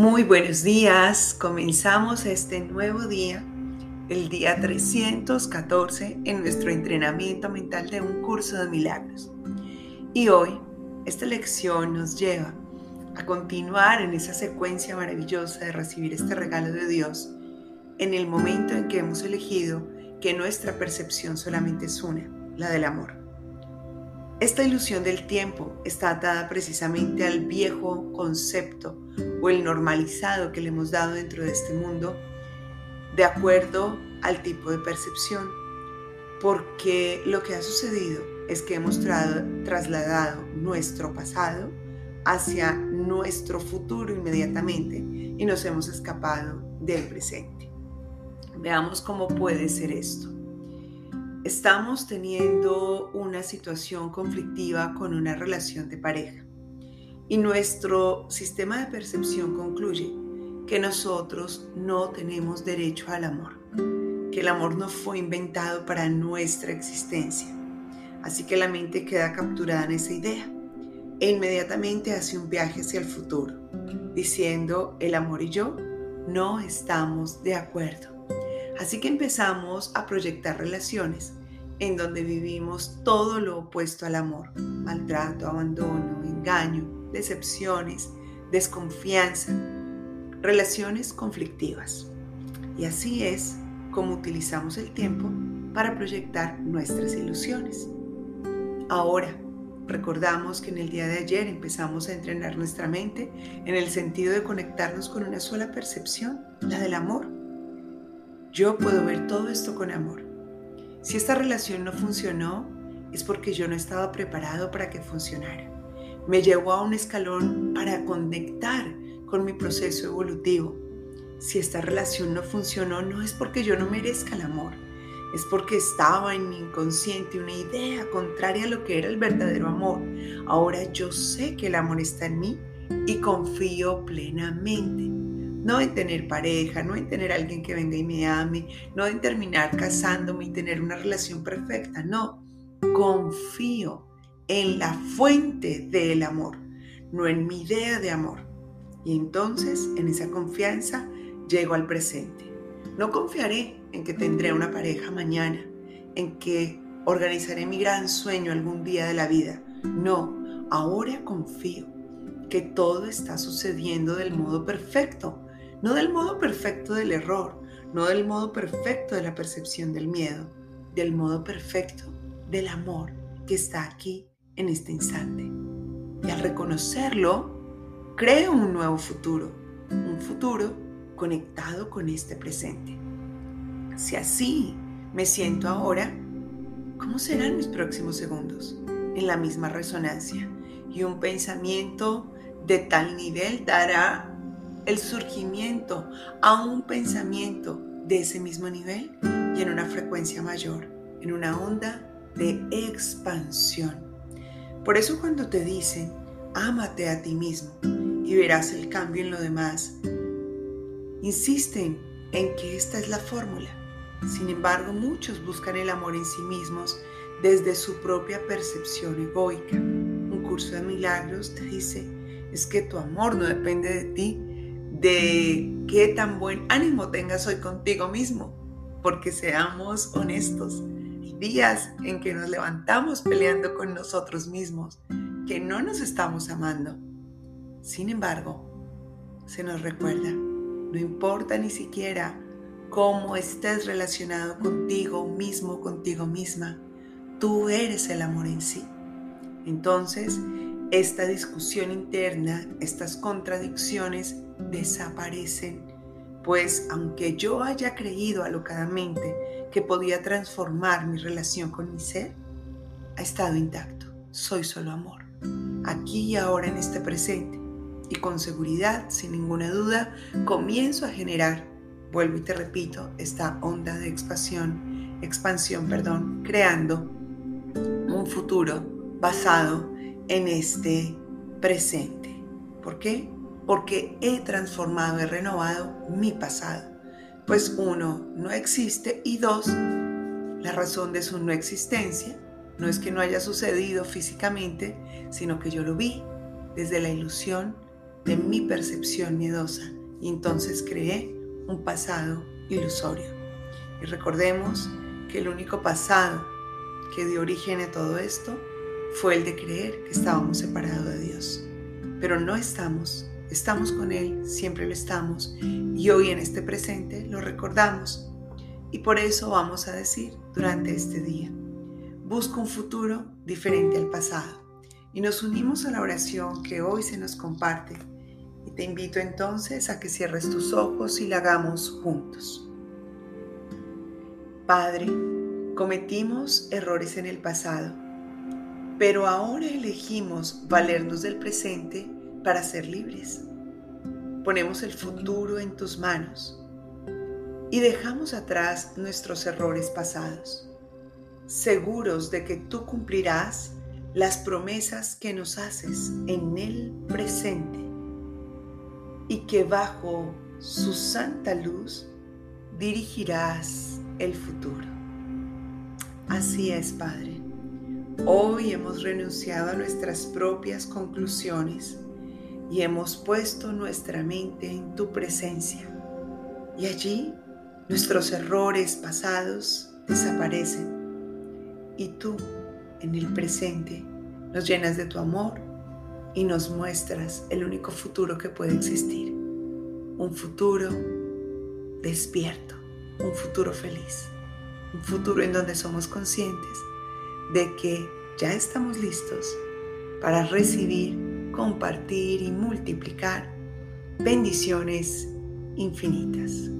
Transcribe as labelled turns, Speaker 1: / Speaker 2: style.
Speaker 1: Muy buenos días, comenzamos este nuevo día, el día 314 en nuestro entrenamiento mental de un curso de milagros. Y hoy esta lección nos lleva a continuar en esa secuencia maravillosa de recibir este regalo de Dios en el momento en que hemos elegido que nuestra percepción solamente es una, la del amor. Esta ilusión del tiempo está atada precisamente al viejo concepto o el normalizado que le hemos dado dentro de este mundo de acuerdo al tipo de percepción, porque lo que ha sucedido es que hemos trasladado nuestro pasado hacia nuestro futuro inmediatamente y nos hemos escapado del presente. Veamos cómo puede ser esto. Estamos teniendo una situación conflictiva con una relación de pareja y nuestro sistema de percepción concluye que nosotros no tenemos derecho al amor, que el amor no fue inventado para nuestra existencia. Así que la mente queda capturada en esa idea e inmediatamente hace un viaje hacia el futuro, diciendo el amor y yo no estamos de acuerdo. Así que empezamos a proyectar relaciones en donde vivimos todo lo opuesto al amor, maltrato, abandono, engaño, decepciones, desconfianza, relaciones conflictivas. Y así es como utilizamos el tiempo para proyectar nuestras ilusiones. Ahora, recordamos que en el día de ayer empezamos a entrenar nuestra mente en el sentido de conectarnos con una sola percepción, la del amor yo puedo ver todo esto con amor. Si esta relación no funcionó, es porque yo no estaba preparado para que funcionara. Me llevó a un escalón para conectar con mi proceso evolutivo. Si esta relación no funcionó, no es porque yo no merezca el amor, es porque estaba en mi inconsciente una idea contraria a lo que era el verdadero amor. Ahora yo sé que el amor está en mí y confío plenamente no en tener pareja, no en tener alguien que venga y me ame, no en terminar casándome y tener una relación perfecta, no, confío en la fuente del amor, no en mi idea de amor. Y entonces en esa confianza llego al presente. No confiaré en que tendré una pareja mañana, en que organizaré mi gran sueño algún día de la vida. No, ahora confío que todo está sucediendo del modo perfecto, no del modo perfecto del error, no del modo perfecto de la percepción del miedo, del modo perfecto del amor que está aquí en este instante. Y al reconocerlo, creo un nuevo futuro, un futuro conectado con este presente. Si así me siento ahora, ¿cómo serán mis próximos segundos? En la misma resonancia. Y un pensamiento de tal nivel dará el surgimiento a un pensamiento de ese mismo nivel y en una frecuencia mayor, en una onda de expansión. Por eso cuando te dicen, ámate a ti mismo y verás el cambio en lo demás, insisten en que esta es la fórmula. Sin embargo, muchos buscan el amor en sí mismos desde su propia percepción egoica. Un curso de milagros te dice, es que tu amor no depende de ti, de qué tan buen ánimo tengas hoy contigo mismo, porque seamos honestos. Días en que nos levantamos peleando con nosotros mismos, que no nos estamos amando. Sin embargo, se nos recuerda, no importa ni siquiera cómo estés relacionado contigo mismo, contigo misma, tú eres el amor en sí. Entonces, esta discusión interna, estas contradicciones desaparecen, pues aunque yo haya creído alocadamente que podía transformar mi relación con mi ser, ha estado intacto. Soy solo amor, aquí y ahora en este presente. Y con seguridad, sin ninguna duda, comienzo a generar, vuelvo y te repito, esta onda de expansión, expansión, perdón, creando un futuro basado en este presente. ¿Por qué? Porque he transformado, he renovado mi pasado. Pues uno, no existe y dos, la razón de su no existencia no es que no haya sucedido físicamente, sino que yo lo vi desde la ilusión de mi percepción miedosa y entonces creé un pasado ilusorio. Y recordemos que el único pasado que dio origen a todo esto fue el de creer que estábamos separados de Dios. Pero no estamos, estamos con Él, siempre lo estamos, y hoy en este presente lo recordamos. Y por eso vamos a decir durante este día, busca un futuro diferente al pasado. Y nos unimos a la oración que hoy se nos comparte. Y te invito entonces a que cierres tus ojos y la hagamos juntos. Padre, cometimos errores en el pasado pero ahora elegimos valernos del presente para ser libres. Ponemos el futuro en tus manos y dejamos atrás nuestros errores pasados, seguros de que tú cumplirás las promesas que nos haces en el presente y que bajo su santa luz dirigirás el futuro. Así es, Padre. Hoy hemos renunciado a nuestras propias conclusiones y hemos puesto nuestra mente en tu presencia. Y allí nuestros errores pasados desaparecen. Y tú, en el presente, nos llenas de tu amor y nos muestras el único futuro que puede existir. Un futuro despierto, un futuro feliz, un futuro en donde somos conscientes de que ya estamos listos para recibir, compartir y multiplicar bendiciones infinitas.